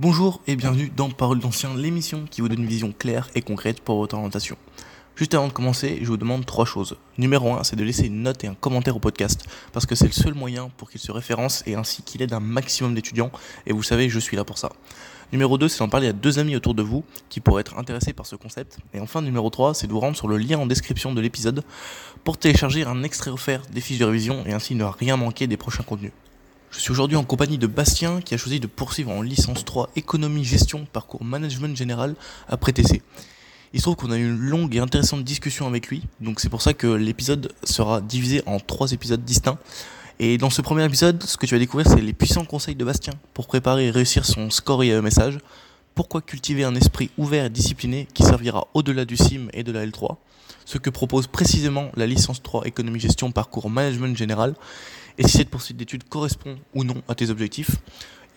Bonjour et bienvenue dans Parole d'Ancien, l'émission qui vous donne une vision claire et concrète pour votre orientation. Juste avant de commencer, je vous demande trois choses. Numéro 1, c'est de laisser une note et un commentaire au podcast, parce que c'est le seul moyen pour qu'il se référence et ainsi qu'il aide un maximum d'étudiants, et vous savez, je suis là pour ça. Numéro 2, c'est d'en parler à deux amis autour de vous qui pourraient être intéressés par ce concept. Et enfin, numéro 3, c'est de vous rendre sur le lien en description de l'épisode pour télécharger un extrait offert des fiches de révision et ainsi ne rien manquer des prochains contenus. Je suis aujourd'hui en compagnie de Bastien qui a choisi de poursuivre en licence 3 économie gestion parcours management général après TC. Il se trouve qu'on a eu une longue et intéressante discussion avec lui, donc c'est pour ça que l'épisode sera divisé en trois épisodes distincts. Et dans ce premier épisode, ce que tu vas découvrir, c'est les puissants conseils de Bastien pour préparer et réussir son score et message. Pourquoi cultiver un esprit ouvert et discipliné qui servira au-delà du CIM et de la L3 Ce que propose précisément la licence 3 économie gestion parcours management général et si cette poursuite d'études correspond ou non à tes objectifs,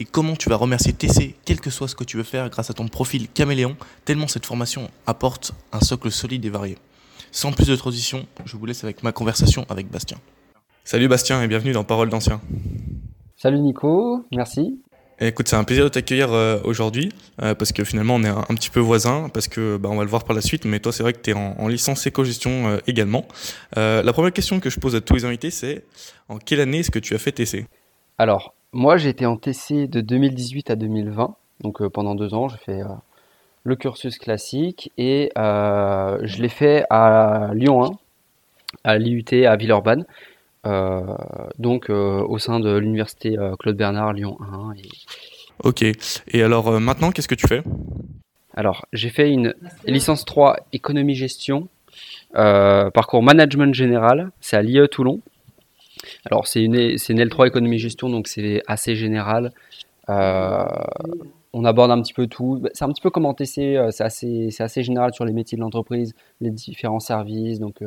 et comment tu vas remercier TC, quel que soit ce que tu veux faire, grâce à ton profil caméléon, tellement cette formation apporte un socle solide et varié. Sans plus de transition, je vous laisse avec ma conversation avec Bastien. Salut Bastien et bienvenue dans Parole d'Ancien. Salut Nico, merci. Écoute, c'est un plaisir de t'accueillir euh, aujourd'hui euh, parce que finalement on est un, petit peu voisins parce que bah, on va le voir par la suite. Mais toi, c'est vrai que tu es en, licence éco-gestion euh, également. la première question que je pose à tous les invités, c'est en quelle année est-ce que tu as fait TC Alors, moi j'étais en TC de 2018 à 2020. Donc pendant deux ans, j'ai fait le cursus classique et je l'ai fait à Lyon 1, à l'IUT à Villeurbanne. Euh, donc euh, au sein de l'université euh, Claude Bernard Lyon 1. Ok. Et alors maintenant, qu'est-ce que tu fais? Alors j'ai fait une licence 3 économie gestion, parcours management général. C'est à l'IE Toulon. Alors c'est une, c'est une L3 économie gestion, donc c'est assez général. on aborde un petit peu tout. C'est un petit peu comme en TC, c'est assez, c'est assez général sur les métiers de l'entreprise, les différents services. Donc,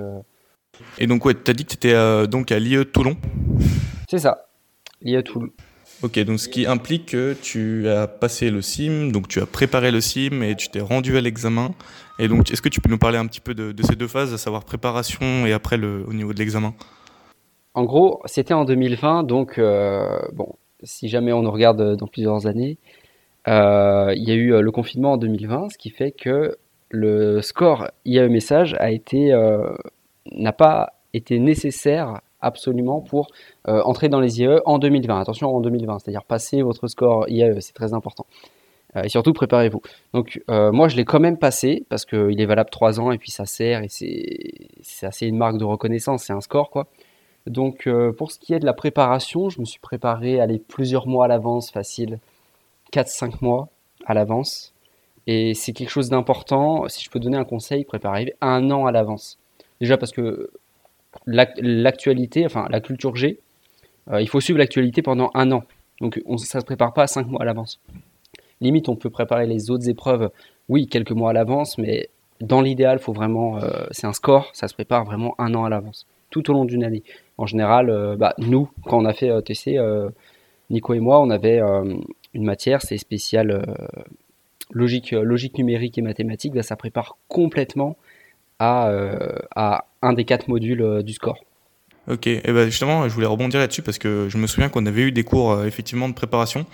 et donc, ouais, tu as dit que tu étais euh, donc à l'IE Toulon C'est ça, l'IE Toulon. Ok, donc ce qui implique que tu as passé le SIM, donc tu as préparé le SIM et tu t'es rendu à l'examen. Et donc, est-ce que tu peux nous parler un petit peu de, ces deux phases, à savoir préparation et après le, au niveau de l'examen? En gros, c'était en 2020, donc euh, bon, si jamais on nous regarde dans plusieurs années, euh, il y a eu le confinement en 2020, ce qui fait que le score IAE message a été n'a pas été nécessaire absolument pour euh, entrer dans les IAE en 2020. Attention en 2020, c'est-à-dire passer votre score IAE, c'est très important. Euh, et surtout, préparez-vous. Donc, euh, moi, je l'ai quand même passé parce qu'il est valable 3 ans et puis ça sert et c'est assez une marque de reconnaissance, c'est un score quoi. Donc, pour ce qui est de la préparation, je me suis préparé aller plusieurs mois à l'avance, facile, 4-5 mois à l'avance. Et c'est quelque chose d'important. Si je peux donner un conseil, préparez un an à l'avance. Déjà parce que l'actualité, enfin la culture G, euh, il faut suivre l'actualité pendant un an. Donc on, ça ne se prépare pas cinq mois à l'avance. Limite, on peut préparer les autres épreuves, oui, quelques mois à l'avance, mais dans l'idéal, faut vraiment, euh, c'est un score, ça se prépare vraiment un an à l'avance, tout au long d'une année. En général, euh, bah, nous, quand on a fait TC, Nico et moi, on avait une matière, c'est spécial logique, logique numérique et mathématique, bah, ça prépare complètement à, euh, à un des quatre modules euh, du score. Ok, et ben justement, je voulais rebondir là-dessus parce que je me souviens qu'on avait eu des cours euh, effectivement de préparation.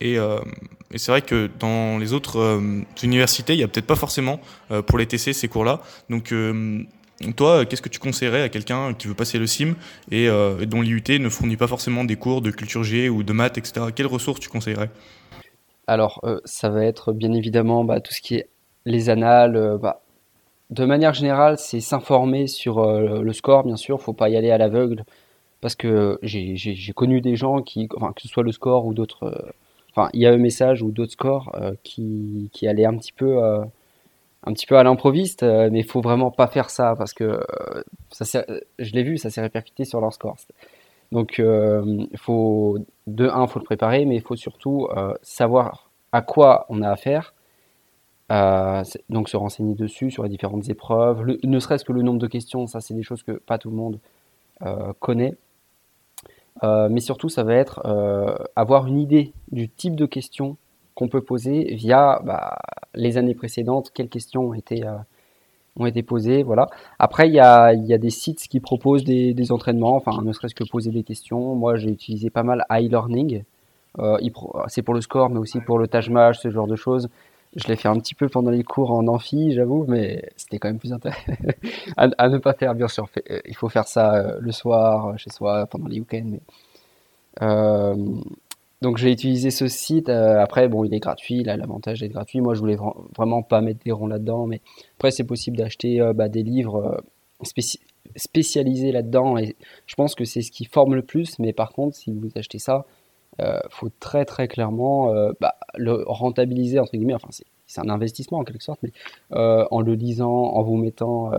et, et c'est vrai que dans les autres universités, il n'y a peut-être pas forcément pour les TC ces cours-là. Donc, toi, qu'est-ce que tu conseillerais à quelqu'un qui veut passer le CIM et dont l'IUT ne fournit pas forcément des cours de culture G ou de maths, etc. Quelles ressources tu conseillerais? Alors, ça va être bien évidemment bah, tout ce qui est les annales, bah, de manière générale, c'est s'informer sur euh, le score, bien sûr. Faut pas y aller à l'aveugle parce que j'ai connu des gens qui, que ce soit le score ou d'autres, euh, enfin, il y a un message ou d'autres scores euh, qui, qui allaient un petit peu, un petit peu à l'improviste, mais il faut vraiment pas faire ça parce que je l'ai vu, ça s'est répercuté sur leur score. Donc, faut de un, faut le préparer, mais il faut surtout savoir à quoi on a affaire euh, donc se renseigner dessus sur les différentes épreuves, ne serait-ce que le nombre de questions, ça c'est des choses que pas tout le monde euh, connaît. Euh, mais surtout, ça va être avoir une idée du type de questions qu'on peut poser via bah, les années précédentes, quelles questions ont été, ont été posées. Voilà. Après, il y a, y a, des sites qui proposent des, des entraînements, enfin, ne serait-ce que poser des questions. Moi, j'ai utilisé pas mal iLearning. c'est pour le score, mais aussi pour le tâche ce genre de choses. Je l'ai fait un petit peu pendant les cours en amphi, j'avoue, mais c'était quand même plus intéressant à, ne pas faire, bien sûr. Il faut faire ça le soir, chez soi, pendant les week-ends. Donc j'ai utilisé ce site. Euh, après, bon, il est gratuit. Là, l'avantage d'être gratuit. Moi, je voulais vraiment pas mettre des ronds là-dedans, mais après, c'est possible d'acheter euh, bah, des livres euh, spécialisés là-dedans. Et je pense que c'est ce qui forme le plus. Mais par contre, si vous achetez ça, il faut très très clairement bah, le rentabiliser entre guillemets. Enfin, c'est un investissement en quelque sorte, mais en le lisant, en vous mettant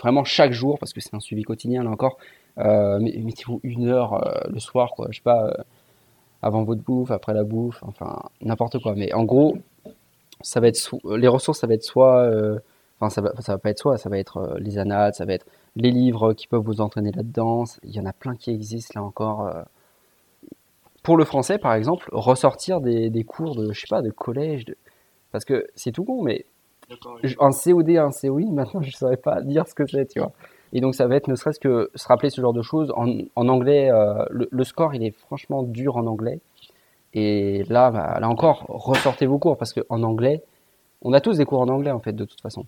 vraiment chaque jour, parce que c'est un suivi quotidien là encore. mettez-vous une heure le soir, quoi. Je sais pas avant votre bouffe, après la bouffe, enfin n'importe quoi. Mais en gros, ça va être les ressources, ça va être soit, euh, enfin ça va, ça va pas être soit, ça va être euh, les annales, ça va être les livres qui peuvent vous entraîner là-dedans. Il y en a plein qui existent là encore. Pour le français, par exemple, ressortir des, des, cours de, je sais pas, de collège, de... parce que c'est tout con, mais un COD, un COI, maintenant je saurais pas dire ce que c'est, tu vois. Et donc ça va être ne serait-ce que se rappeler ce genre de choses. En, en anglais, euh, le, score, il est franchement dur en anglais. Et là, bah, là encore, ressortez vos cours parce qu'en anglais, on a tous des cours en anglais en fait de toute façon.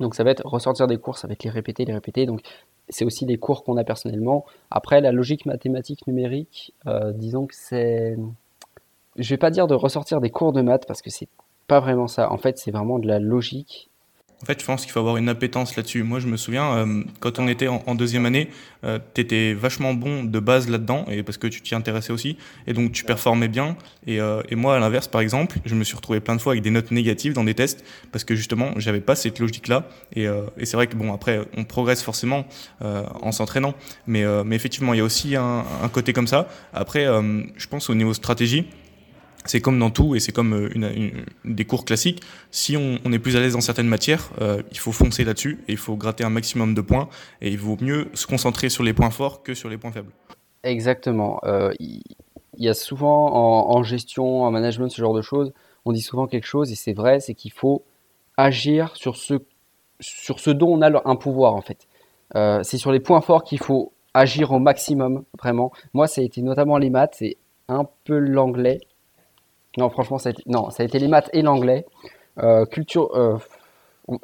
Donc ça va être ressortir des cours, ça va être les répéter, les répéter. Donc c'est aussi les cours qu'on a personnellement. Après, la logique mathématique numérique, euh, disons que c'est... Je vais pas dire de ressortir des cours de maths parce que c'est pas vraiment ça. En fait, c'est vraiment de la logique en fait, je pense qu'il faut avoir une appétence là-dessus. Moi, je me souviens, euh, quand on était en, deuxième année, euh, tu étais vachement bon de base là-dedans, et parce que tu t'y intéressais aussi, et donc tu performais bien. Et, euh, et moi, à l'inverse, par exemple, je me suis retrouvé plein de fois avec des notes négatives dans des tests, parce que justement, j'avais pas cette logique-là. Et, et c'est vrai que, bon, après, on progresse forcément en s'entraînant, mais, mais effectivement, il y a aussi un, un côté comme ça. Après, je pense au niveau stratégie, c'est comme dans tout et c'est comme euh, des cours classiques. Si on, est plus à l'aise dans certaines matières, euh, il faut foncer là-dessus et il faut gratter un maximum de points et il vaut mieux se concentrer sur les points forts que sur les points faibles. Exactement. Euh, il y a souvent en, gestion, en management, ce genre de choses, on dit souvent quelque chose et c'est vrai, c'est qu'il faut agir sur ce, dont on a un pouvoir en fait. c'est sur les points forts qu'il faut agir au maximum, vraiment. Moi, ça a été notamment les maths, c'est un peu l'anglais non, franchement, ça a été, non, ça a été les maths et l'anglais. Euh, culture, euh,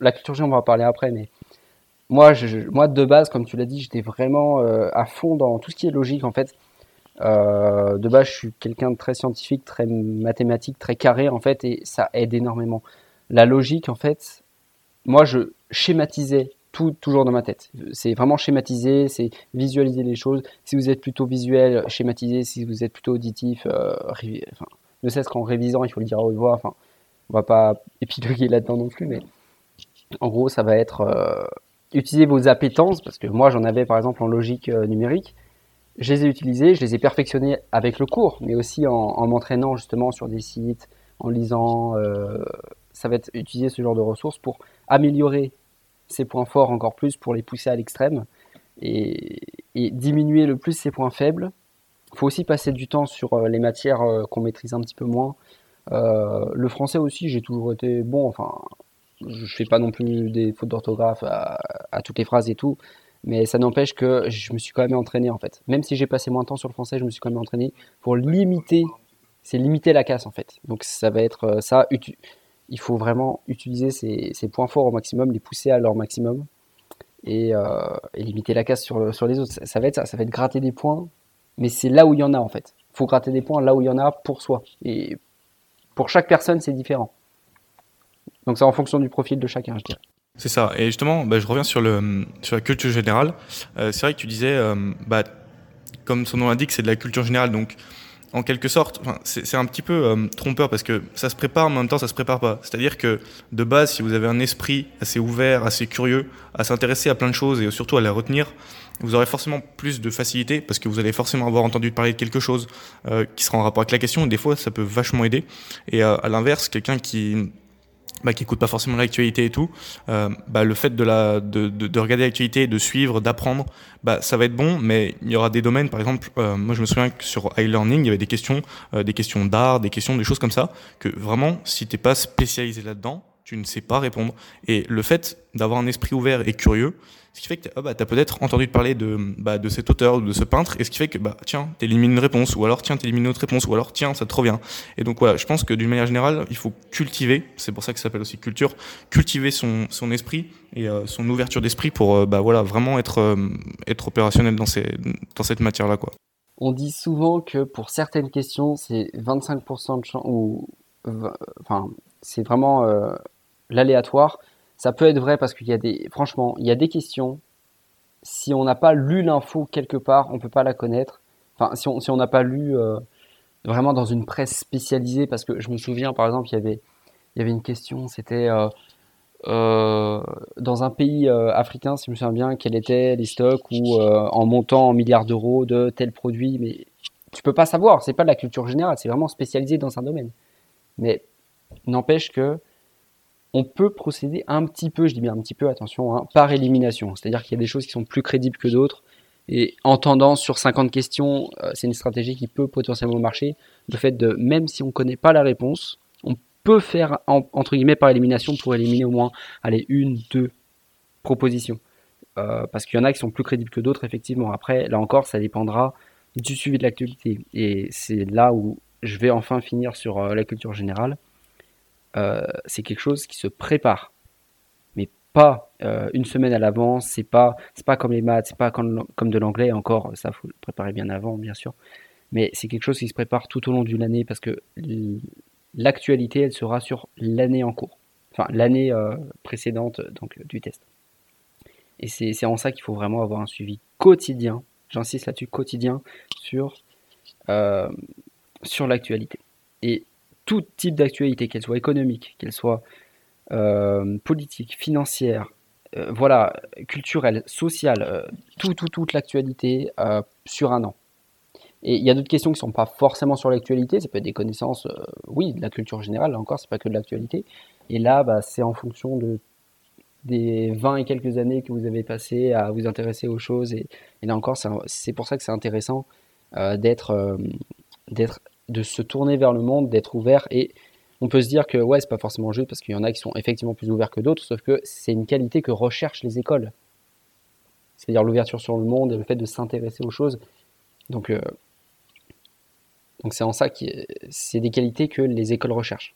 la culture G, on va en parler après, mais moi, moi de base, comme tu l'as dit, j'étais vraiment euh, à fond dans tout ce qui est logique en fait. de base, je suis quelqu'un de très scientifique, très mathématique, très carré en fait, et ça aide énormément. La logique, en fait, moi, je schématisais tout toujours dans ma tête. C'est vraiment schématiser, c'est visualiser les choses. Si vous êtes plutôt visuel, schématiser. Si vous êtes plutôt auditif, enfin, ne serait-ce qu'en révisant, il faut le dire à haute voix. Enfin, on va pas épiloguer là-dedans non plus, mais en gros, ça va être euh, utiliser vos appétences, parce que moi, j'en avais par exemple en logique euh, numérique. Je les ai utilisées, je les ai perfectionnés avec le cours, mais aussi en, m'entraînant justement sur des sites, en lisant. Euh, ça va être utiliser ce genre de ressources pour améliorer ses points forts encore plus, pour les pousser à l'extrême et, et diminuer le plus ses points faibles faut aussi passer du temps sur euh, les matières euh, qu'on maîtrise un petit peu moins. Euh, le français aussi, j'ai toujours été bon. Enfin, je fais pas non plus des fautes d'orthographe à, toutes les phrases et tout, mais ça n'empêche que je me suis quand même entraîné en fait. Même si j'ai passé moins de temps sur le français, je me suis quand même entraîné pour limiter, c'est limiter la casse en fait. Donc ça va être ça. Il faut vraiment utiliser ces, points forts au maximum, les pousser à leur maximum et, limiter la casse sur, sur les autres. Ça, va être ça, ça va être gratter des points mais c'est là où il y en a en fait. Il faut gratter des points là où il y en a pour soi. Et pour chaque personne, c'est différent. Donc c'est en fonction du profil de chacun, je dirais. C'est ça. Et justement, bah, je reviens sur, le, sur la culture générale. Euh, c'est vrai que tu disais, euh, bah, comme son nom l'indique, c'est de la culture générale. Donc, en quelque sorte, c'est un petit peu euh, trompeur parce que ça se prépare, mais en même temps, ça se prépare pas. C'est-à-dire que de base, si vous avez un esprit assez ouvert, assez curieux, à s'intéresser à plein de choses et surtout à les retenir, vous aurez forcément plus de facilité parce que vous allez forcément avoir entendu parler de quelque chose euh, qui sera en rapport avec la question. Des fois, ça peut vachement aider. Et euh, à l'inverse, quelqu'un qui bah, qui écoute pas forcément l'actualité et tout, euh, bah, le fait de, de, de, de regarder l'actualité, de suivre, d'apprendre, bah, ça va être bon, mais il y aura des domaines, par exemple, moi je me souviens que sur iLearning, il y avait des questions, des questions d'art, des questions, des choses comme ça, que vraiment, si t'es pas spécialisé là-dedans, tu ne sais pas répondre. Et le fait d'avoir un esprit ouvert et curieux, ce qui fait que tu as, bah, peut-être entendu parler de, bah, de cet auteur ou de ce peintre, et ce qui fait que, bah, tiens, tu élimines une réponse, ou alors, tiens, tu élimines une autre réponse, ou alors, tiens, ça te revient. Et donc, voilà, je pense que d'une manière générale, il faut cultiver, c'est pour ça que ça s'appelle aussi culture, cultiver son, son esprit et euh, son ouverture d'esprit pour euh, bah, voilà, vraiment être, euh, être opérationnel dans, ces, dans cette matière-là. quoi. On dit souvent que pour certaines questions, c'est 25% de chance, ou enfin, c'est vraiment l'aléatoire. Ça peut être vrai parce qu'il y a des, franchement, il y a des questions. Si on n'a pas lu l'info quelque part, on peut pas la connaître. Enfin, si on si n'a pas lu euh, vraiment dans une presse spécialisée, parce que je me souviens, par exemple, il y avait il y avait une question, c'était euh, euh, dans un pays africain, si je me souviens bien, quels étaient les stocks ou en montant en milliards d'euros de tel produit, mais tu peux pas savoir. C'est pas de la culture générale, c'est vraiment spécialisé dans un domaine. Mais n'empêche que on peut procéder un petit peu, je dis bien un petit peu, attention, hein, par élimination. C'est-à-dire qu'il y a des choses qui sont plus crédibles que d'autres. Et en tendance sur 50 questions, euh, c'est une stratégie qui peut potentiellement marcher. Le fait de, même si on ne connaît pas la réponse, on peut faire, entre guillemets, par élimination pour éliminer au moins, allez, une, deux propositions. Euh, parce qu'il y en a qui sont plus crédibles que d'autres, effectivement. Après, là encore, ça dépendra du suivi de l'actualité. Et c'est là où je vais enfin finir sur euh, la culture générale. Euh, c'est quelque chose qui se prépare, mais pas euh, une semaine à l'avance. C'est pas, c'est pas comme les maths, c'est pas comme, comme de l'anglais. Encore, ça faut le préparer bien avant, bien sûr. Mais c'est quelque chose qui se prépare tout au long d'une année parce que l'actualité, elle sera sur l'année en cours, enfin l'année euh, précédente donc du test. Et c'est en ça qu'il faut vraiment avoir un suivi quotidien. J'insiste là-dessus, quotidien sur sur l'actualité. Et tout type d'actualité, qu'elle soit économique, qu'elle soit euh, politique, financière, euh, voilà, culturelle, sociale, euh, tout, tout, toute l'actualité sur un an. Et il y a d'autres questions qui ne sont pas forcément sur l'actualité, ça peut être des connaissances, oui, de la culture générale, là encore, c'est pas que de l'actualité. Et là, bah, c'est en fonction de des 20 et quelques années que vous avez passées à vous intéresser aux choses. Et, là encore, c'est pour ça que c'est intéressant d'être de se tourner vers le monde, d'être ouvert. Et on peut se dire que ouais, c'est pas forcément juste parce qu'il y en a qui sont effectivement plus ouverts que d'autres, sauf que c'est une qualité que recherchent les écoles. C'est-à-dire l'ouverture sur le monde et le fait de s'intéresser aux choses. Donc, euh, donc c'est en ça que c'est des qualités que les écoles recherchent.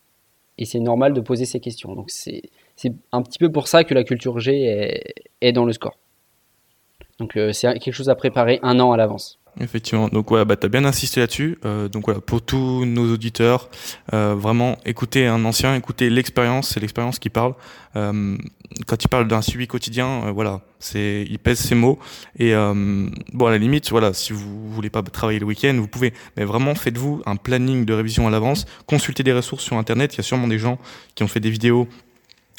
Et c'est normal de poser ces questions. Donc c'est un petit peu pour ça que la culture G est, dans le score. Donc euh, c'est quelque chose à préparer un an à l'avance. Effectivement. Donc voilà, bah, tu as bien insisté là-dessus. Euh, donc voilà, pour tous nos auditeurs, euh, vraiment écoutez un ancien, écoutez l'expérience, c'est l'expérience qui parle. Euh, quand il parle d'un suivi quotidien, euh, voilà, c'est il pèse ses mots. Et euh, bon, à la limite, voilà, si vous voulez pas travailler le week-end, vous pouvez. Mais vraiment, faites-vous un planning de révision à l'avance. Consultez des ressources sur Internet. Il y a sûrement des gens qui ont fait des vidéos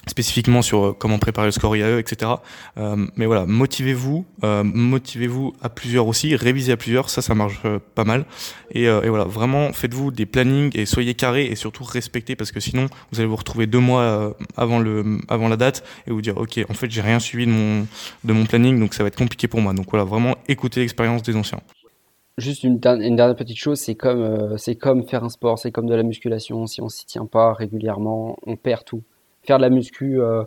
spécifiquement sur euh, comment préparer le score IAE, etc. Euh, mais voilà, motivez-vous, euh, motivez-vous à plusieurs aussi, révisez à plusieurs, ça, ça marche pas mal. Et, et, voilà, vraiment, faites-vous des plannings et soyez carrés et surtout respectez parce que sinon, vous allez vous retrouver deux mois avant le, avant la date et vous dire, ok, en fait, j'ai rien suivi de mon, de mon planning, donc ça va être compliqué pour moi. Donc voilà, vraiment, écoutez l'expérience des anciens. Juste une, une, dernière petite chose, c'est comme, c'est comme faire un sport, c'est comme de la musculation. Si on s'y tient pas régulièrement, on perd tout faire de la muscu euh,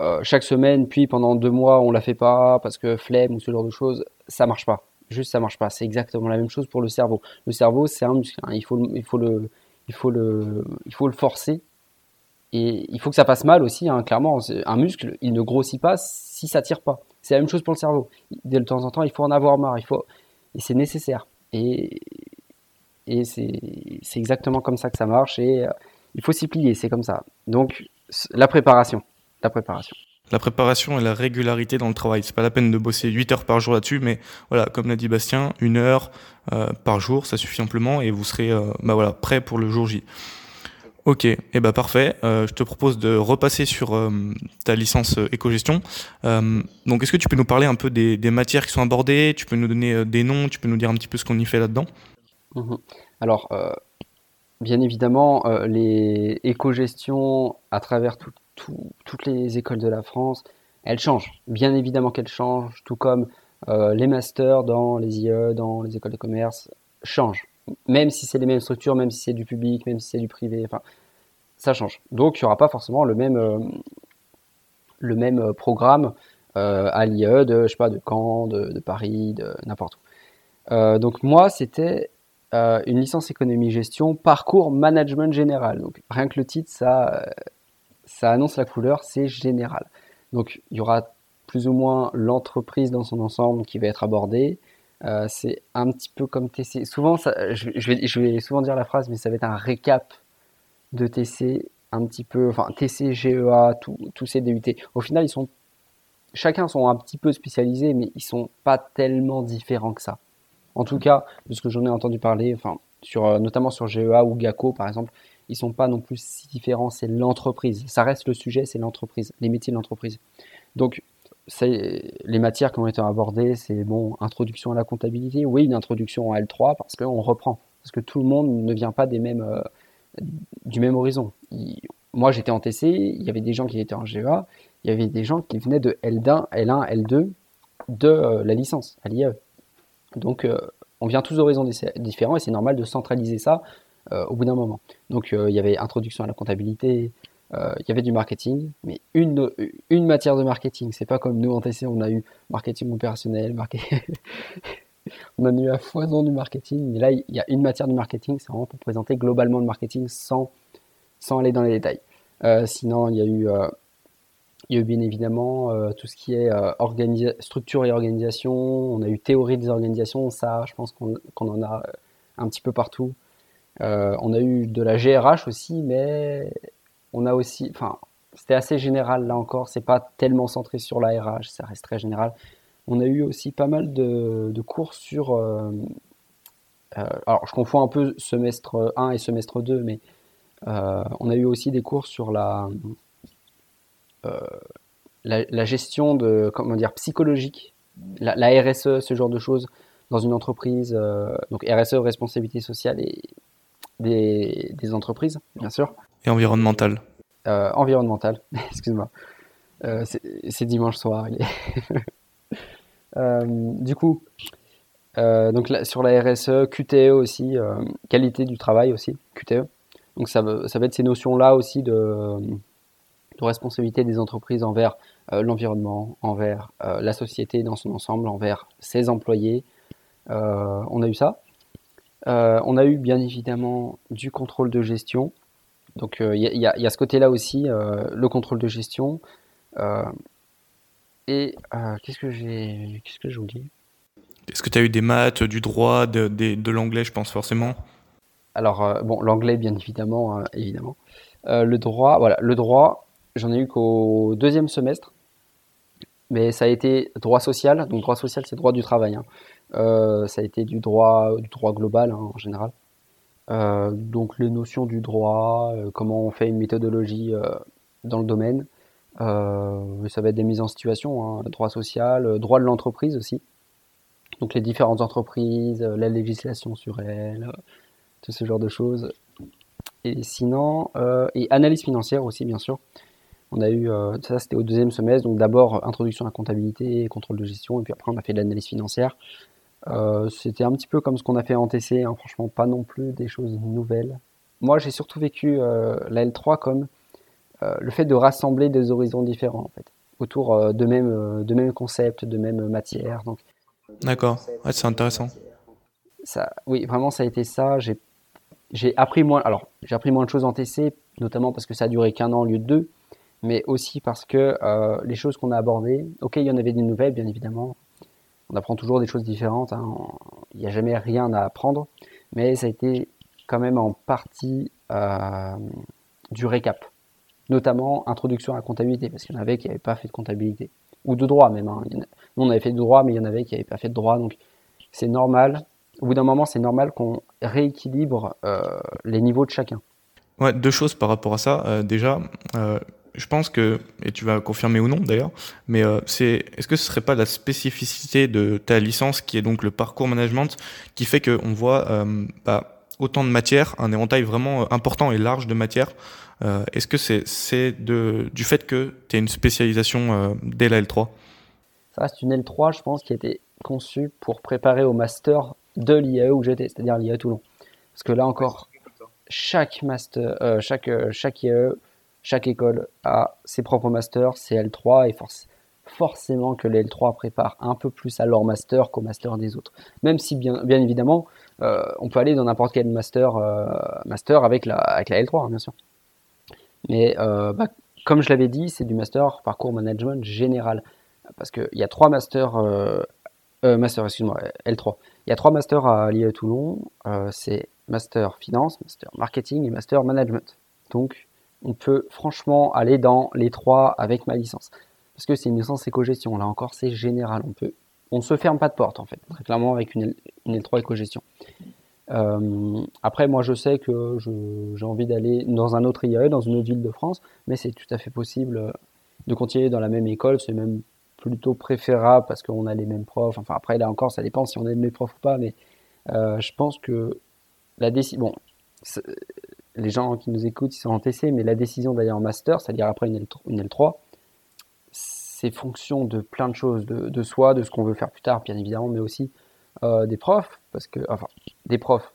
euh, chaque semaine, puis pendant deux mois on la fait pas parce que flemme ou ce genre de choses, ça marche pas. Juste ça marche pas. C'est exactement la même chose pour le cerveau. Le cerveau c'est un muscle. Hein. Il faut il faut le il faut le il faut le forcer et il faut que ça passe mal aussi. Hein, clairement, un muscle il ne grossit pas si ça tire pas. C'est la même chose pour le cerveau. De temps en temps il faut en avoir marre. Il faut et c'est nécessaire. Et et c'est exactement comme ça que ça marche et euh, il faut s'y plier, c'est comme ça. Donc la préparation. La préparation. La préparation et la régularité dans le travail. C'est pas la peine de bosser 8 heures par jour là-dessus, mais voilà, comme l'a dit Bastien, une heure euh, par jour, ça suffit amplement et vous serez euh, bah voilà, prêt pour le jour J. Ok, et eh bah parfait. Euh, je te propose de repasser sur ta licence éco-gestion. donc, est-ce que tu peux nous parler un peu des, des, matières qui sont abordées? Tu peux nous donner des noms Tu peux nous dire un petit peu ce qu'on y fait là-dedans? Mmh Alors, bien évidemment, euh, les éco-gestions à travers toutes les écoles de la France, elles changent. Bien évidemment qu'elles changent, tout comme euh, les masters dans les IE, dans les écoles de commerce, changent. Même si c'est les mêmes structures, même si c'est du public, même si c'est du privé. Enfin, ça change. Donc, il n'y aura pas forcément le même, le même programme à l'IE de, je sais pas, de Caen, de, Paris, de n'importe où. donc, moi, c'était une licence économie-gestion, parcours management général. Donc, rien que le titre, ça, ça annonce la couleur, c'est général. Donc, il y aura plus ou moins l'entreprise dans son ensemble qui va être abordée. Euh, c'est un petit peu comme TC. Souvent, je, vais, souvent dire la phrase, mais ça va être un récap de TC, un petit peu, enfin TC, GEA, tous ces DUT. Au final, chacun sont un petit peu spécialisés, mais ils sont pas tellement différents que ça. En tout cas, de ce que j'en ai entendu parler, enfin, sur, euh, notamment sur GEA ou GACO par exemple, ils sont pas non plus si différents. C'est l'entreprise. Ça reste le sujet, c'est l'entreprise, les métiers de l'entreprise. Donc, les matières qui ont été abordées, c'est bon, introduction à la comptabilité, oui, une introduction en L3 parce qu'on reprend, parce que tout le monde ne vient pas des mêmes, euh, du même horizon. moi, j'étais en TC, il y avait des gens qui étaient en GEA, il y avait des gens qui venaient de L1, L1, L2 de euh, la licence à l'IE. Donc, euh, on vient tous d'horizons différents et c'est normal de centraliser ça au bout d'un moment. Donc, il y avait introduction à la comptabilité, euh, il y avait du marketing, mais une, une matière de marketing. C'est pas comme nous en TC, on a eu marketing opérationnel, marketing. on a eu à foison du marketing, mais là, il y a une matière de marketing, c'est vraiment pour présenter globalement le marketing sans, sans aller dans les détails. Euh, sinon, il y a eu, euh, il y a eu bien évidemment tout ce qui est structure et organisation. On a eu théorie des organisations, ça, je pense qu'on en a un petit peu partout. on a eu de la GRH aussi, mais on a aussi, enfin, c'était assez général là encore, c'est pas tellement centré sur la RH, ça reste très général. On a eu aussi pas mal de, cours sur. Euh, euh, alors, je confonds un peu semestre 1 et semestre 2, mais euh, on a eu aussi des cours sur la, la, gestion de, comment dire, psychologique, la, RSE, ce genre de choses dans une entreprise. donc, RSE, responsabilité sociale et des, des entreprises, bien sûr. Et environnemental. Euh, environnemental, excuse-moi. Euh, c'est dimanche soir. euh, du coup, euh, donc sur la RSE, QTE aussi, qualité du travail aussi, QTE. Donc ça, ça va être ces notions-là aussi de, de, responsabilité des entreprises envers l'environnement, envers la société dans son ensemble, envers ses employés. on a eu ça. on a eu bien évidemment du contrôle de gestion. Donc il euh, y, a ce côté-là aussi, euh, le contrôle de gestion. Euh, et qu'est-ce que j'ai qu'est-ce que Est-ce que tu as eu des maths, du droit, de, de, l'anglais, je pense forcément? Alors bon, l'anglais bien évidemment, évidemment. le droit, voilà, le droit, j'en ai eu qu'au deuxième semestre mais ça a été droit social. Donc droit social, c'est droit du travail. Hein. ça a été du droit, du droit global hein, en général. Euh, donc les notions du droit, euh, comment on fait une méthodologie euh, dans le domaine. ça va être des mises en situation, hein, droit social, droit de l'entreprise aussi. Donc les différentes entreprises, la législation sur elles, tout ce genre de choses. Et sinon, et analyse financière aussi, bien sûr. On a eu, ça c'était au deuxième semestre, donc d'abord introduction à la comptabilité, contrôle de gestion, et puis après on a fait de l'analyse financière. Euh, c'était un petit peu comme ce qu'on a fait en TC, hein. franchement, pas non plus des choses nouvelles. Moi, j'ai surtout vécu euh, la L3 comme euh, le fait de rassembler des horizons différents, en fait, autour de mêmes de même concepts, de mêmes matières. Donc, D'accord, c'est intéressant. Ça, oui, vraiment, ça a été ça. J'ai, j'ai appris moins. Alors, j'ai appris moins de choses en TC, notamment parce que ça a duré qu'un an au lieu de deux, mais aussi parce que les choses qu'on a abordées, ok, il y en avait des nouvelles, bien évidemment, on apprend toujours des choses différentes. Hein. Il n'y a jamais rien à apprendre, mais ça a été quand même en partie euh, du récap, notamment introduction à la comptabilité, parce qu'il y en avait qui n'avaient pas fait de comptabilité, ou de droit même. Hein. Nous, on avait fait de droit, mais il y en avait qui n'avaient pas fait de droit, donc c'est normal. Au bout d'un moment, c'est normal qu'on rééquilibre euh, les niveaux de chacun. Ouais, deux choses par rapport à ça. Euh, déjà, je pense que, et tu vas confirmer ou non d'ailleurs, mais euh, c'est, est-ce que ce serait pas la spécificité de ta licence, qui est donc le parcours management, qui fait qu'on voit euh, bah, autant de matières, un éventail vraiment euh, important et large de matières Est-ce que c'est, c'est de, du fait que tu as une spécialisation dès la L3 Ça reste une L3, je pense, qui a été conçue pour préparer au master de l'IAE où j'étais, c'est-à-dire l'IAE Toulon. Parce que là encore, chaque master, chaque, chaque IE, chaque école a ses propres masters, ses L3 et forcément que les L3 préparent un peu plus à leur master qu'au master des autres. Même si bien, évidemment, on peut aller dans n'importe quel master, master avec la, avec la L3, hein, bien sûr. Mais bah, comme je l'avais dit, c'est du master parcours management général. Parce qu'il y a trois masters, euh, euh, master, excuse-moi, L3. Il y a trois masters à l'IE Toulon. Euh, c'est master finance, master marketing et master management. Donc, on peut franchement aller dans les trois avec ma licence. Parce que c'est une licence éco-gestion. Là encore, c'est général. On peut, on se ferme pas de porte, en fait. Très clairement, avec une, une L3 éco-gestion. Euh, après, moi, je sais que j'ai envie d'aller dans un autre IAE, dans une autre ville de France, mais c'est tout à fait possible euh, de continuer dans la même école. C'est même plutôt préférable parce qu'on a les mêmes profs. Enfin, après, là encore, ça dépend si on aime les profs ou pas, mais euh, je pense que la décision. Bon, les gens qui nous écoutent, ils sont en TC, mais la décision d'aller en master, c'est-à-dire après une, L3, c'est fonction de plein de choses, de, soi, de ce qu'on veut faire plus tard, bien évidemment, mais aussi euh, des profs, parce que, enfin, des profs.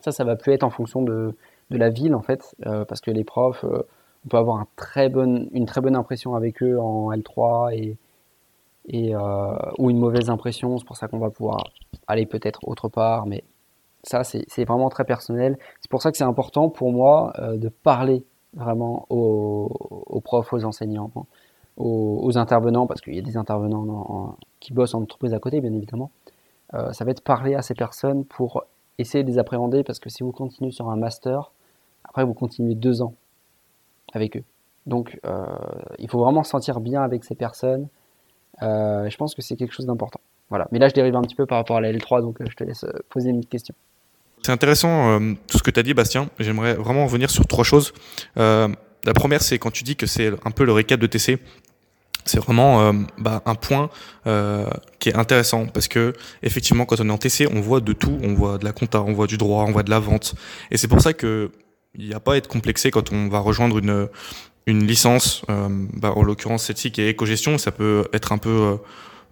Ça, ça va plus être en fonction de, la ville, en fait, euh, parce que les profs, euh, on peut avoir une très bonne impression avec eux en L3 et, et ou une mauvaise impression. C'est pour ça qu'on va pouvoir aller peut-être autre part, mais ça, c'est vraiment très personnel. C'est pour ça que c'est important pour moi de parler vraiment aux, profs, aux enseignants, aux, intervenants, parce qu'il y a des intervenants qui bossent en entreprise à côté, bien évidemment. Euh, ça va être parler à ces personnes pour essayer de les appréhender parce que si vous continuez sur un master, après vous continuez deux ans avec eux. Donc euh, il faut vraiment se sentir bien avec ces personnes. Euh, je pense que c'est quelque chose d'important. Voilà. Mais là je dérive un petit peu par rapport à la L3, donc je te laisse poser une question. C'est intéressant tout ce que tu as dit, Bastien. J'aimerais vraiment revenir sur trois choses. la première, c'est quand tu dis que c'est un peu le récap de TC c'est vraiment euh, bah, un point euh, qui est intéressant parce que effectivement quand on est en TC on voit de tout on voit de la compta on voit du droit on voit de la vente et c'est pour ça que il n'y a pas à être complexé quand on va rejoindre une une licence euh, bah, en l'occurrence celle-ci qui est éco-gestion ça peut être un peu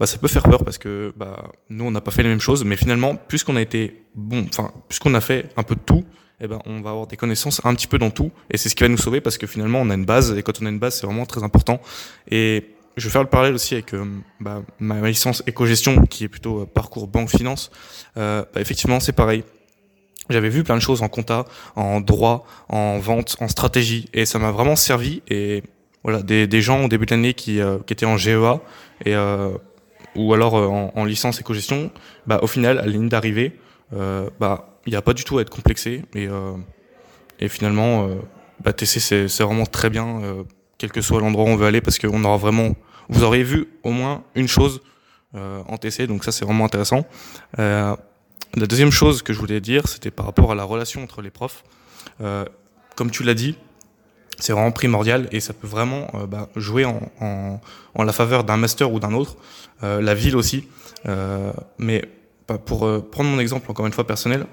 bah, ça peut faire peur parce que bah, nous on n'a pas fait les mêmes choses mais finalement puisqu'on a été bon enfin puisqu'on a fait un peu de tout eh ben, on va avoir des connaissances un petit peu dans tout et c'est ce qui va nous sauver parce que finalement on a une base et quand on a une base c'est vraiment très important et je vais faire le parallèle aussi avec euh, bah, ma licence éco-gestion, qui est plutôt euh, parcours banque-finance. Euh, bah, effectivement, c'est pareil. J'avais vu plein de choses en compta, en droit, en vente, en stratégie, et ça m'a vraiment servi. Et voilà, des, des gens au début de l'année qui, qui étaient en GEA et ou alors en, en, licence éco-gestion, bah, au final, à la ligne d'arrivée, bah, il n'y a pas du tout à être complexé. Et, et finalement, bah, TC, c'est vraiment très bien quel que soit l'endroit où on veut aller, parce qu'on aura vraiment, vous aurez vu au moins une chose euh, en TC, donc ça c'est vraiment intéressant. Euh, la deuxième chose que je voulais dire, c'était par rapport à la relation entre les profs. Euh, comme tu l'as dit, c'est vraiment primordial et ça peut vraiment euh, bah, jouer en, la faveur d'un master ou d'un autre. Euh, la ville aussi. Euh, mais bah, pour prendre mon exemple encore une fois personnel,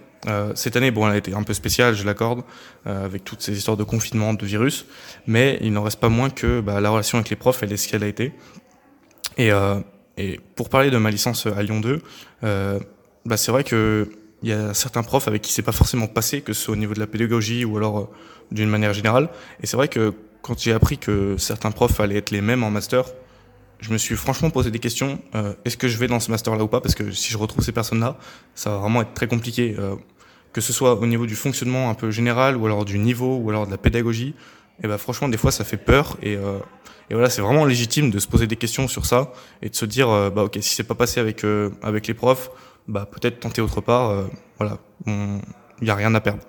cette année, bon, elle a été un peu spéciale, je l'accorde, avec toutes ces histoires de confinement, de virus, mais il n'en reste pas moins que bah, la relation avec les profs, elle est ce qu'elle a été. Et, pour parler de ma licence à Lyon 2, euh, bah, c'est vrai que il y a certains profs avec qui c'est pas forcément passé, que ce soit au niveau de la pédagogie ou alors euh, d'une manière générale. Et c'est vrai que quand j'ai appris que certains profs allaient être les mêmes en master, je me suis franchement posé des questions. Euh, est-ce que je vais dans ce master-là ou pas? Parce que si je retrouve ces personnes-là, ça va vraiment être très compliqué. Euh, que ce soit au niveau du fonctionnement un peu général, ou alors du niveau, ou alors de la pédagogie. Et eh ben franchement, des fois, ça fait peur. Et, voilà, c'est vraiment légitime de se poser des questions sur ça et de se dire, bah ok, si c'est pas passé avec avec les profs, bah peut-être tenter autre part. Euh, voilà, il n'y a rien à perdre.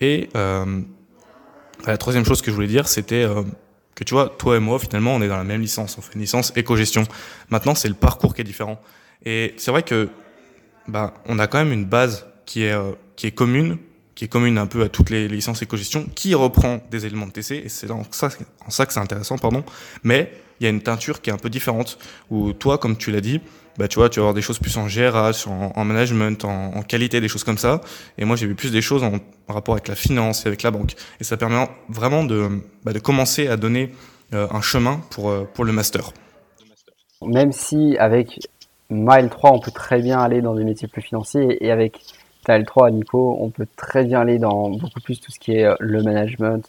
Et la troisième chose que je voulais dire, c'était que tu vois, toi et moi, finalement, on est dans la même licence. On fait une licence éco-gestion. Maintenant, c'est le parcours qui est différent. Et c'est vrai que, bah, on a quand même une base qui est, euh, qui est commune, qui est commune un peu à toutes les licences éco-gestion, qui reprend des éléments de TC, et c'est en ça, en ça que c'est intéressant, pardon. Mais il y a une teinture qui est un peu différente, où toi, comme tu l'as dit, bah, tu vois, tu vas avoir des choses plus en GRH, en, en management, en, qualité, des choses comme ça. Et moi, j'ai vu plus des choses en, rapport avec la finance et avec la banque. Et ça permet vraiment de, bah, de commencer à donner euh, un chemin pour, euh, pour le master. Même si avec Mile 3, on peut très bien aller dans des métiers plus financiers et avec ta L3, Nico, on peut très bien aller dans beaucoup plus tout ce qui est euh, le management.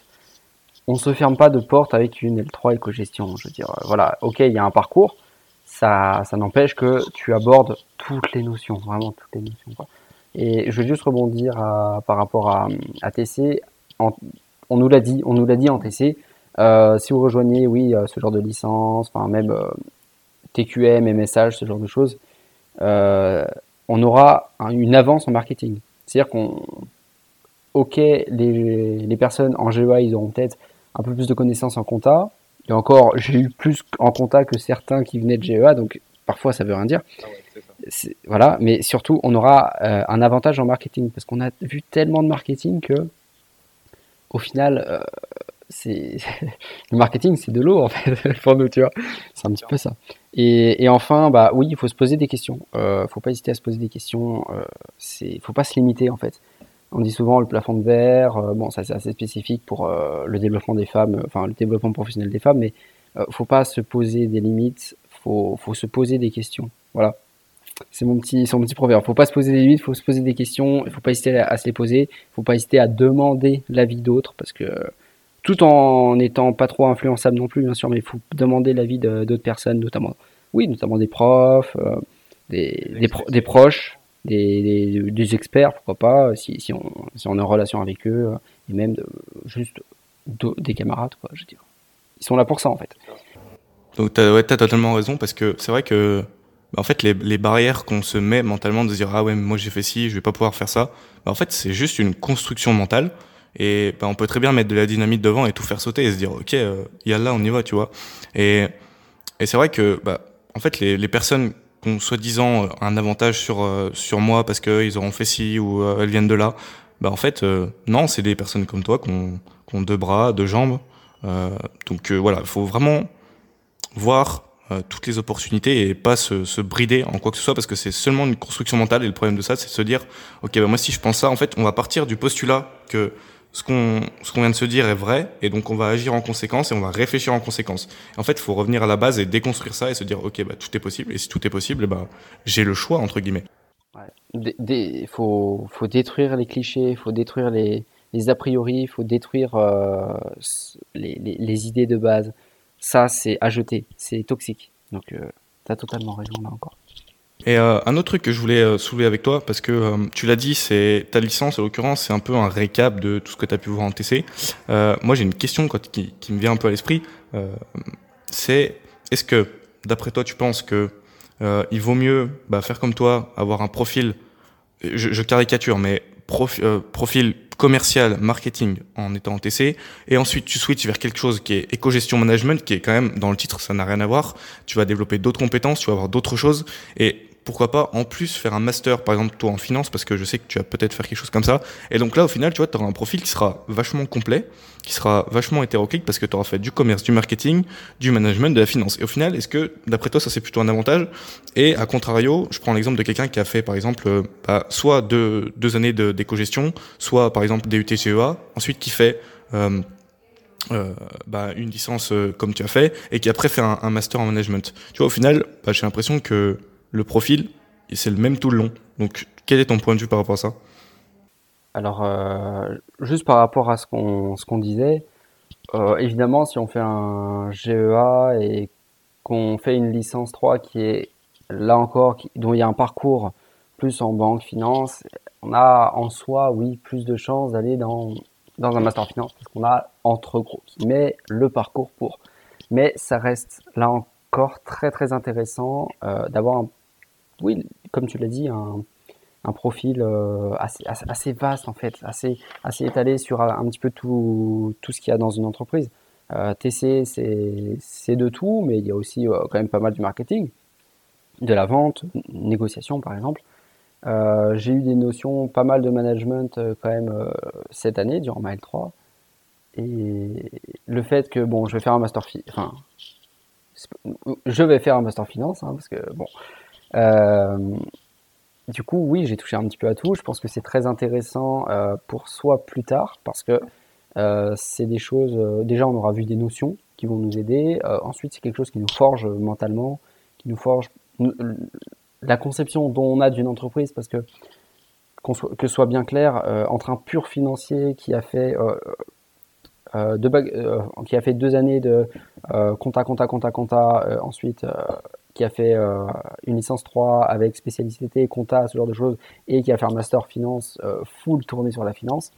On se ferme pas de porte avec une L3 éco-gestion. Je veux dire, euh, voilà, ok, il y a un parcours, ça, ça n'empêche que tu abordes toutes les notions, vraiment toutes les notions. Et je veux juste rebondir par rapport à, à TC. on nous l'a dit, on nous l'a dit en TC. Euh, si vous rejoignez, oui, ce genre de licence, enfin même TQM, MSH, ce genre de choses, euh, on aura une avance en marketing. C'est-à-dire qu'on, ok, les, personnes en GEA, ils auront peut-être un peu plus de connaissances en compta. Et encore, j'ai eu plus en compta que certains qui venaient de GEA, donc parfois ça veut rien dire. Ah voilà, mais surtout, on aura euh, un avantage en marketing parce qu'on a vu tellement de marketing que, au final, euh, c'est le marketing, c'est de l'eau en fait pour nous, tu vois. C'est un petit peu ça. Et, enfin, bah oui, il faut se poser des questions. Euh, faut pas hésiter à se poser des questions. Euh, c'est, faut pas se limiter en fait. On dit souvent le plafond de verre. Euh, bon, ça c'est assez spécifique pour euh, le développement des femmes, enfin le développement professionnel des femmes, mais faut pas se poser des limites. Faut, faut se poser des questions. Voilà. C'est mon petit, mon petit proverbe. Faut pas se poser des limites, faut se poser des questions. Il faut pas hésiter à, se les poser. Faut pas hésiter à demander l'avis d'autres parce que tout en n'étant pas trop influençable non plus, bien sûr, mais il faut demander l'avis d'autres personnes, notamment, oui, notamment des profs, euh, des, des, proches, des, experts, pourquoi pas, si, si, on, si on est en relation avec eux, et même juste des camarades, quoi, je veux dire. Ils sont là pour ça, en fait. Donc, tu as, totalement raison, parce que c'est vrai que, bah, en fait, les, les barrières qu'on se met mentalement de se dire, ah ouais, moi j'ai fait ci, je vais pas pouvoir faire ça, bah, en fait, c'est juste une construction mentale et bah, on peut très bien mettre de la dynamite devant et tout faire sauter et se dire, ok, euh, y a là, on y va, tu vois. Et, et c'est vrai que, bah, en fait, les, les personnes ont soi-disant euh, un avantage sur, euh, sur moi parce qu'ils auront fait ci ou euh, elles viennent de là, bah, en fait, non, c'est des personnes comme toi qui ont, qui ont deux bras, deux jambes. donc voilà, il faut vraiment voir toutes les opportunités et pas se, se, brider en quoi que ce soit parce que c'est seulement une construction mentale et le problème de ça c'est de se dire ok bah moi si je pense ça en fait on va partir du postulat que ce qu'on vient de se dire est vrai et donc on va agir en conséquence et on va réfléchir en conséquence. En fait, il faut revenir à la base et déconstruire ça et se dire ok bah tout est possible et si tout est possible bah j'ai le choix entre guillemets. Il faut détruire les clichés, il faut détruire les a priori, il faut détruire euh, les, idées de base. Ça c'est à jeter, c'est toxique. Donc euh, tu as totalement raison là encore. Et euh, un autre truc que je voulais euh, soulever avec toi, parce que euh, tu l'as dit, c'est ta licence, en l'occurrence, c'est un peu un récap de tout ce que tu as pu voir en TC. Euh, moi, j'ai une question qui, qui, me vient un peu à l'esprit. c'est est-ce que, d'après toi, tu penses que il vaut mieux bah, faire comme toi, avoir un profil, je, je caricature, mais profil commercial, marketing en étant en TC, et ensuite tu switches vers quelque chose qui est éco-gestion management, qui est quand même dans le titre, ça n'a rien à voir. Tu vas développer d'autres compétences, tu vas avoir d'autres choses, et pourquoi pas en plus faire un master, par exemple, toi en finance, parce que je sais que tu vas peut-être faire quelque chose comme ça. Et donc là, au final, tu vois, tu auras un profil qui sera vachement complet, qui sera vachement hétéroclite, parce que tu auras fait du commerce, du marketing, du management, de la finance. Et au final, est-ce que, d'après toi, ça c'est plutôt un avantage? Et à contrario, je prends l'exemple de quelqu'un qui a fait, par exemple, euh, bah, soit deux, deux années d'éco-gestion, soit, par exemple, des UTCEA, ensuite qui fait... Euh, euh, bah, une licence comme tu as fait et qui après fait un, un master en management. Tu vois, au final, bah, j'ai l'impression que le profil, c'est le même tout le long. Donc, quel est ton point de vue par rapport à ça? Alors, euh, juste par rapport à ce qu'on disait, euh, évidemment, si on fait un GEA et qu'on fait une licence 3 qui est là encore, dont il y a un parcours plus en banque, finance, on a en soi, oui, plus de chances d'aller dans, dans un master finance parce qu'on a entre gros mais le parcours pour. Mais ça reste là encore très très intéressant euh, d'avoir un oui, comme tu l'as dit, un, profil euh, assez, vaste en fait, assez, étalé sur un, petit peu tout, ce qu'il y a dans une entreprise. Euh, TC, c'est de tout, mais il y a aussi euh, quand même pas mal du marketing, de la vente, négociation par exemple. J'ai eu des notions, pas mal de management quand même cette année, durant ma L3. Et le fait que, bon, je vais faire un master, enfin, je vais faire un master finance, hein, parce que, bon, euh, du coup, oui, j'ai touché un petit peu à tout. Je pense que c'est très intéressant euh, pour soi plus tard parce que euh, c'est des choses. déjà, on aura vu des notions qui vont nous aider. ensuite, c'est quelque chose qui nous forge mentalement, qui nous forge la conception dont on a d'une entreprise parce que que ce soit bien clair, entre un pur financier qui a fait qui a fait deux années de compta, compta, compta, compta, ensuite qui a fait une licence 3 avec spécialité compta, ce genre de choses, et qui a fait un master finance full tourné sur la finance,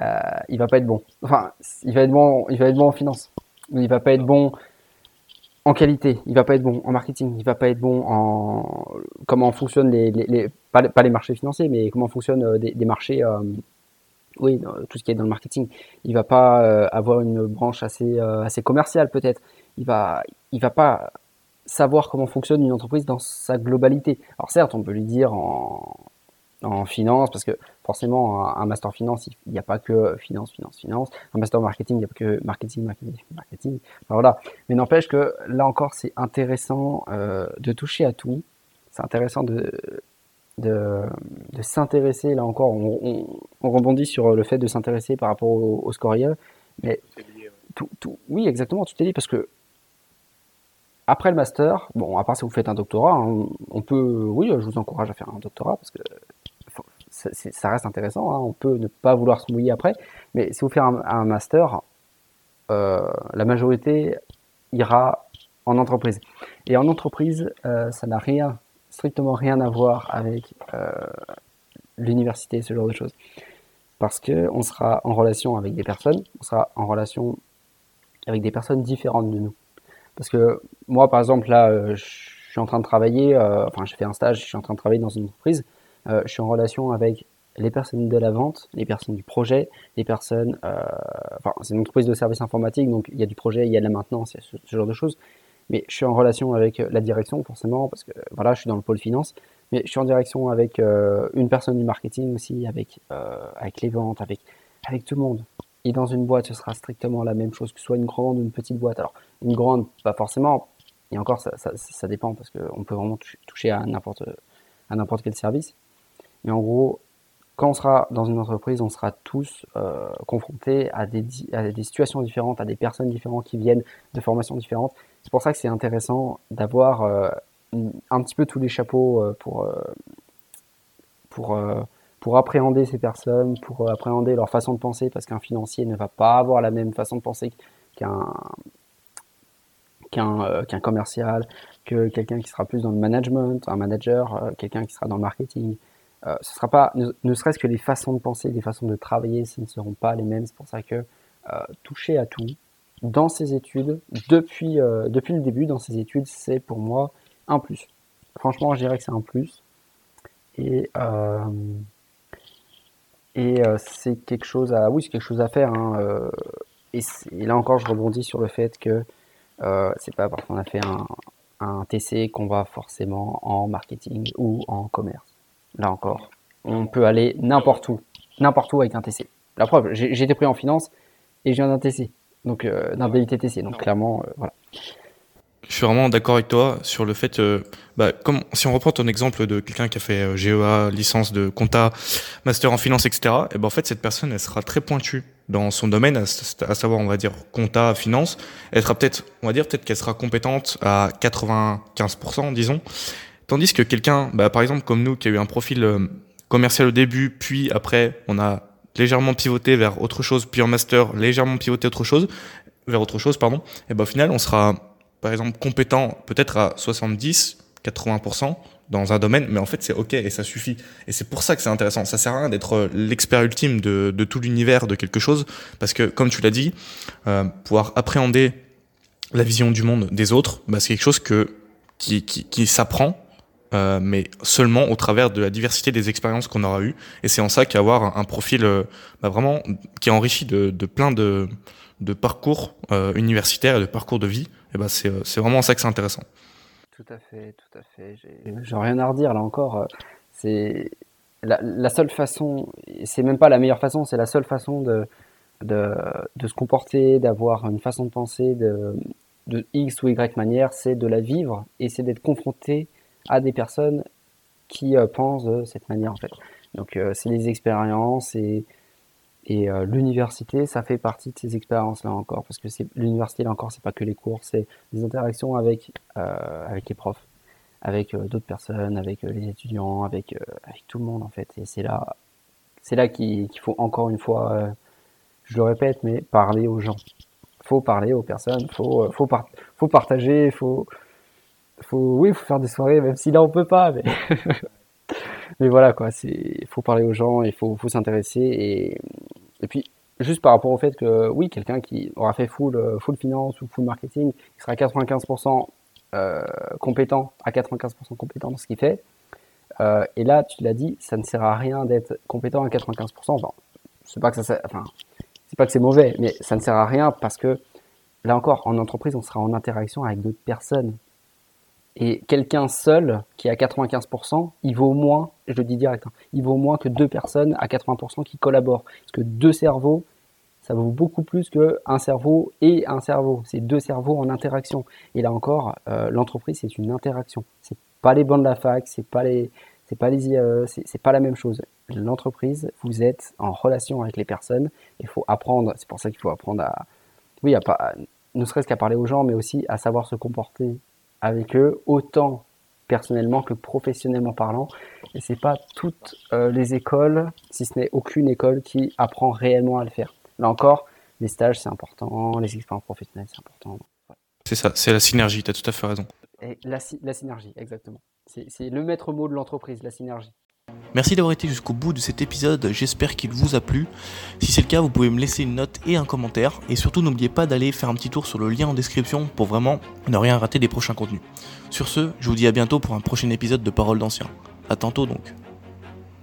il va pas être bon. Enfin, il va être bon, il va être bon en finance. Il va pas être bon en qualité, il va pas être bon en marketing, il va pas être bon en comment fonctionnent les, pas, les marchés financiers, mais comment fonctionnent euh, des, marchés, euh, oui, tout ce qui est dans le marketing. Il va pas euh, avoir une branche assez assez commerciale peut-être. Il va il va pas savoir comment fonctionne une entreprise dans sa globalité. Alors certes, on peut lui dire en en finance, parce que forcément, un, master finance, il n'y a pas que finance, finance, finance. Un master marketing, il n'y a pas que marketing, marketing, marketing. voilà. Mais n'empêche que là encore, c'est intéressant euh, de toucher à tout. C'est intéressant de, de, de s'intéresser. Là encore, on, on, rebondit sur le fait de s'intéresser par rapport au, au scoria. Mais tout, tout, oui, exactement, tu t'es dit parce que après le master, bon, à part si vous faites un doctorat, hein, on peut, oui, je vous encourage à faire un doctorat parce que ça, reste intéressant. Hein. On peut ne pas vouloir se mouiller après, mais si vous faites un, master, euh, la majorité ira en entreprise. Et en entreprise, euh, ça n'a rien, strictement rien à voir avec euh, l'université, ce genre de choses. Parce que on sera en relation avec des personnes, on sera en relation avec des personnes différentes de nous. Parce que moi, par exemple, là, je suis en train de travailler, enfin, je fais un stage, je suis en train de travailler dans une entreprise. Euh, je suis en relation avec les personnes de la vente, les personnes du projet, les personnes. Euh, enfin, c'est une entreprise de services informatiques, donc il y a du projet, il y a de la maintenance, il y a ce, genre de choses. Mais je suis en relation avec la direction, forcément, parce que voilà, je suis dans le pôle finance. Mais je suis en direction avec euh, une personne du marketing aussi, avec, avec les ventes, avec, avec tout le monde. Et dans une boîte, ce sera strictement la même chose, que soit une grande ou une petite boîte. Alors, une grande, pas forcément. Et encore, ça, dépend, parce qu'on peut vraiment toucher à n'importe à n'importe quel service. Mais en gros, quand on sera dans une entreprise, on sera tous euh, confrontés à des, situations différentes, à des personnes différentes qui viennent de formations différentes. C'est pour ça que c'est intéressant d'avoir euh, un petit peu tous les chapeaux euh, pour, pour, pour appréhender ces personnes, pour appréhender leur façon de penser, parce qu'un financier ne va pas avoir la même façon de penser qu'un qu'un qu'un commercial, que quelqu'un qui sera plus dans le management, un manager, quelqu'un qui sera dans le marketing. Euh, ce sera pas, ne, serait-ce que les façons de penser, les façons de travailler, ce ne seront pas les mêmes. C'est pour ça que euh, toucher à tout dans ces études, depuis, euh, depuis le début, dans ces études, c'est pour moi un plus. Franchement, je dirais que c'est un plus. Et, et c'est quelque chose à, oui, c'est quelque chose à faire. Hein, et, là encore, je rebondis sur le fait que c'est pas parce qu'on a fait un, un TC qu'on va forcément en marketing ou en commerce. Là encore, on peut aller n'importe où, n'importe où avec un TC. La preuve, j'ai été pris en finance et je viens d'un TC, donc euh, d'un BITTC. Donc clairement, euh, voilà. Je suis vraiment d'accord avec toi sur le fait, euh, bah, comme si on reprend ton exemple de quelqu'un qui a fait GEA, licence de compta, master en finance, etc. Et ben en fait cette personne elle sera très pointue dans son domaine, à, savoir on va dire compta, finance. Elle sera peut-être, on va dire peut-être qu'elle sera compétente à 95%, disons. Tandis que quelqu'un, bah, par exemple comme nous, qui a eu un profil euh, commercial au début, puis après on a légèrement pivoté vers autre chose, puis en master légèrement pivoté autre chose, vers autre chose, pardon, et ben au final on sera par exemple compétent peut-être à 70, 80% dans un domaine, mais en fait c'est ok et ça suffit. Et c'est pour ça que c'est intéressant. Ça sert à rien d'être euh, l'expert ultime de, de, tout l'univers de quelque chose, parce que comme tu l'as dit, euh, pouvoir appréhender la vision du monde des autres, bah, c'est quelque chose que qui, qui, qui s'apprend euh, mais seulement au travers de la diversité des expériences qu'on aura eues. Et c'est en ça qu'avoir un, profil euh, bah vraiment qui est enrichi de, de plein de, de parcours euh, universitaires et de parcours de vie, et bah c'est, c'est vraiment en ça que c'est intéressant. Tout à fait, tout à fait. J'ai, rien à redire là encore. C'est la, la seule façon, c'est même pas la meilleure façon, c'est la seule façon de, de, de se comporter, d'avoir une façon de penser de, de X ou Y manière, c'est de la vivre et c'est d'être confronté à des personnes qui euh, pensent de cette manière en fait. Donc euh, c'est les expériences et, et euh, l'université, ça fait partie de ces expériences là encore parce que l'université là encore, c'est pas que les cours, c'est des interactions avec avec les profs, avec d'autres personnes, avec les étudiants, avec, avec tout le monde en fait. Et c'est là, là qu'il faut encore une fois, je le répète, mais parler aux gens. Faut parler aux personnes, faut, faut, faut partager, faut, faut, oui, faut faire des soirées, même si là on peut pas, mais, mais voilà quoi. C'est, faut parler aux gens, il faut, faut s'intéresser et, et puis juste par rapport au fait que oui, quelqu'un qui aura fait full, euh, full finance ou full marketing, il sera 95% euh, compétent, à 95% compétent dans ce qu'il fait. Euh, et là, tu l'as dit, ça ne sert à rien d'être compétent à 95%. Enfin, c'est pas que ça, enfin, c'est pas que c'est mauvais, mais ça ne sert à rien parce que là encore, en entreprise, on sera en interaction avec d'autres personnes. Et quelqu'un seul qui est à 95%, il vaut moins, je le dis direct, hein, il vaut moins que deux personnes à 80% qui collaborent. Parce que deux cerveaux, ça vaut beaucoup plus qu'un cerveau et un cerveau. C'est deux cerveaux en interaction. Et là encore, euh, l'entreprise, c'est une interaction. C'est pas les bancs de la fac, c'est pas les, c'est pas les, euh, c'est pas la même chose. L'entreprise, vous êtes en relation avec les personnes. Il faut apprendre. C'est pour ça qu'il faut apprendre à, oui, à pas, ne serait-ce qu'à parler aux gens, mais aussi à savoir se comporter avec eux, autant personnellement que professionnellement parlant. Et c'est pas toutes euh, les écoles, si ce n'est aucune école, qui apprend réellement à le faire. Là encore, les stages c'est important, les expériences professionnelles c'est important. C'est ça, c'est la synergie, tu as tout à fait raison. Et la, la synergie, exactement. C'est le maître mot de l'entreprise, la synergie. Merci d'avoir été jusqu'au bout de cet épisode, j'espère qu'il vous a plu. Si c'est le cas, vous pouvez me laisser une note et un commentaire. Et surtout, n'oubliez pas d'aller faire un petit tour sur le lien en description pour vraiment ne rien rater des prochains contenus. Sur ce, je vous dis à bientôt pour un prochain épisode de Paroles d'Anciens. A tantôt donc.